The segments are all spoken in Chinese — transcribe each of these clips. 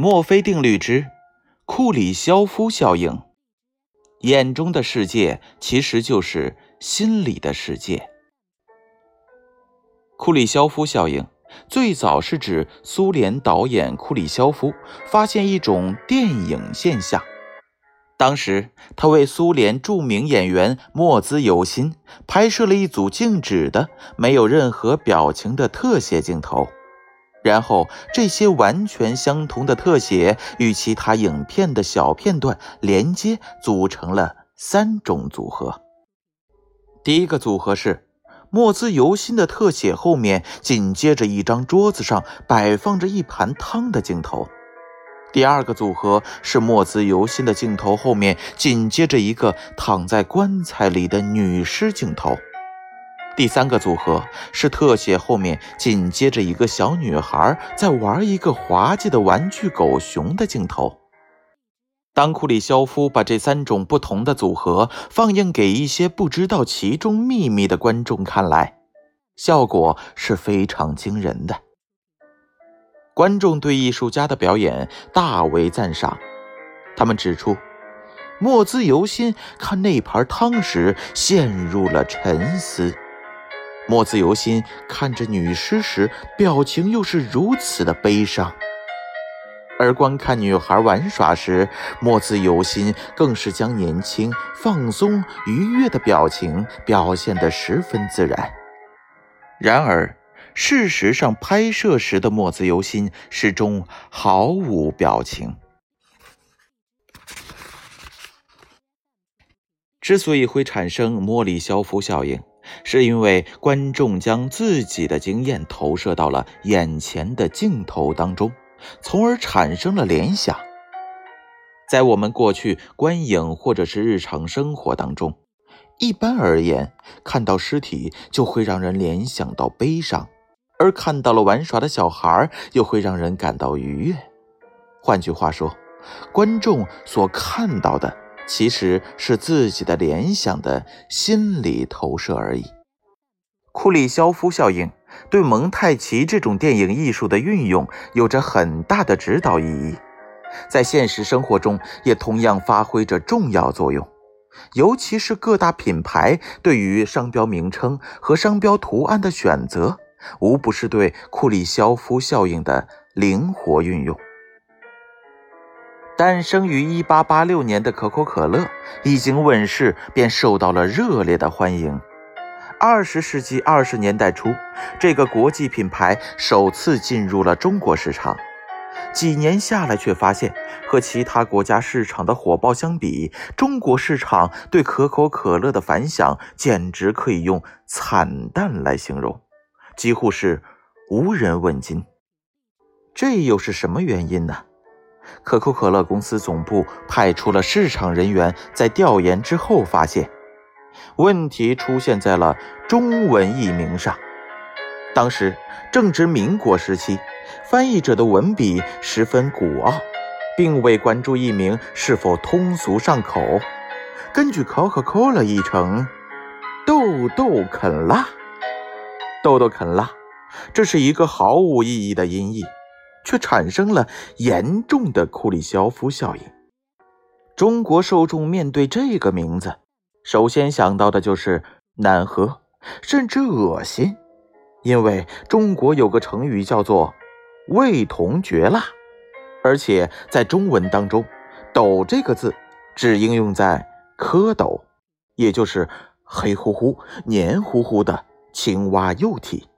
墨菲定律之库里肖夫效应。眼中的世界其实就是心里的世界。库里肖夫效应最早是指苏联导演库里肖夫发现一种电影现象。当时，他为苏联著名演员莫兹尤辛拍摄了一组静止的、没有任何表情的特写镜头。然后，这些完全相同的特写与其他影片的小片段连接，组成了三种组合。第一个组合是莫兹尤辛的特写后面紧接着一张桌子上摆放着一盘汤的镜头。第二个组合是莫兹尤辛的镜头后面紧接着一个躺在棺材里的女尸镜头。第三个组合是特写后面紧接着一个小女孩在玩一个滑稽的玩具狗熊的镜头。当库里肖夫把这三种不同的组合放映给一些不知道其中秘密的观众看来，效果是非常惊人的。观众对艺术家的表演大为赞赏，他们指出，莫兹尤辛看那盘汤时陷入了沉思。莫兹尤辛看着女尸时，表情又是如此的悲伤；而观看女孩玩耍时，莫兹尤辛更是将年轻、放松、愉悦的表情表现得十分自然。然而，事实上，拍摄时的莫兹尤辛始终毫无表情。之所以会产生莫里肖夫效应，是因为观众将自己的经验投射到了眼前的镜头当中，从而产生了联想。在我们过去观影或者是日常生活当中，一般而言，看到尸体就会让人联想到悲伤，而看到了玩耍的小孩又会让人感到愉悦。换句话说，观众所看到的。其实是自己的联想的心理投射而已。库里肖夫效应对蒙太奇这种电影艺术的运用有着很大的指导意义，在现实生活中也同样发挥着重要作用。尤其是各大品牌对于商标名称和商标图案的选择，无不是对库里肖夫效应的灵活运用。诞生于1886年的可口可乐一经问世便受到了热烈的欢迎。20世纪20年代初，这个国际品牌首次进入了中国市场。几年下来，却发现和其他国家市场的火爆相比，中国市场对可口可乐的反响简直可以用惨淡来形容，几乎是无人问津。这又是什么原因呢？可口可乐公司总部派出了市场人员，在调研之后发现，问题出现在了中文译名上。当时正值民国时期，翻译者的文笔十分古奥，并未关注译名是否通俗上口。根据可口可乐译成“豆豆肯辣”，豆豆肯辣，这是一个毫无意义的音译。却产生了严重的库里肖夫效应。中国受众面对这个名字，首先想到的就是难喝，甚至恶心，因为中国有个成语叫做“味同嚼蜡”，而且在中文当中，“斗”这个字只应用在蝌蚪，也就是黑乎乎、黏糊糊的青蛙幼体。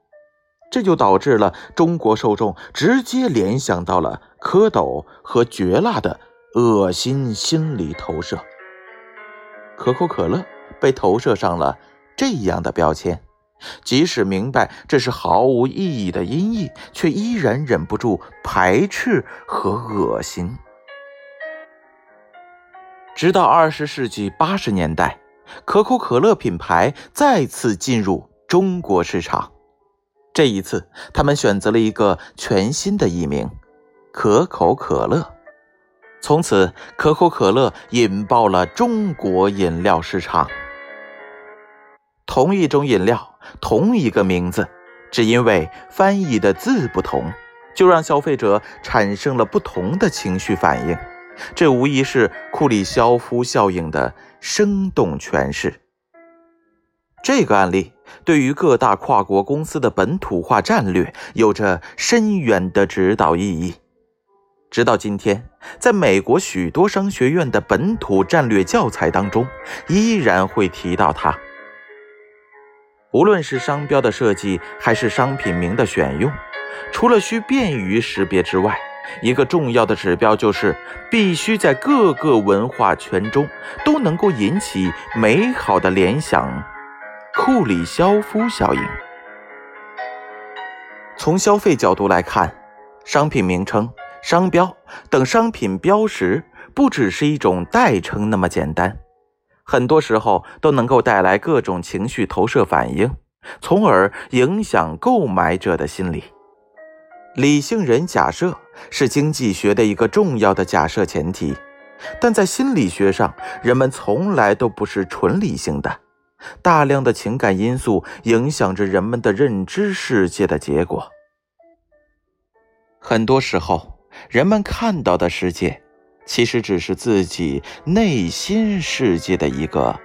这就导致了中国受众直接联想到了蝌蚪和绝辣的恶心心理投射。可口可乐被投射上了这样的标签，即使明白这是毫无意义的音译，却依然忍不住排斥和恶心。直到二十世纪八十年代，可口可乐品牌再次进入中国市场。这一次，他们选择了一个全新的艺名——可口可乐。从此，可口可乐引爆了中国饮料市场。同一种饮料，同一个名字，只因为翻译的字不同，就让消费者产生了不同的情绪反应。这无疑是库里肖夫效应的生动诠释。这个案例对于各大跨国公司的本土化战略有着深远的指导意义。直到今天，在美国许多商学院的本土战略教材当中，依然会提到它。无论是商标的设计，还是商品名的选用，除了需便于识别之外，一个重要的指标就是必须在各个文化圈中都能够引起美好的联想。库里肖夫效应。从消费角度来看，商品名称、商标等商品标识不只是一种代称那么简单，很多时候都能够带来各种情绪投射反应，从而影响购买者的心理。理性人假设是经济学的一个重要的假设前提，但在心理学上，人们从来都不是纯理性的。大量的情感因素影响着人们的认知世界的结果。很多时候，人们看到的世界，其实只是自己内心世界的一个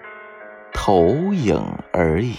投影而已。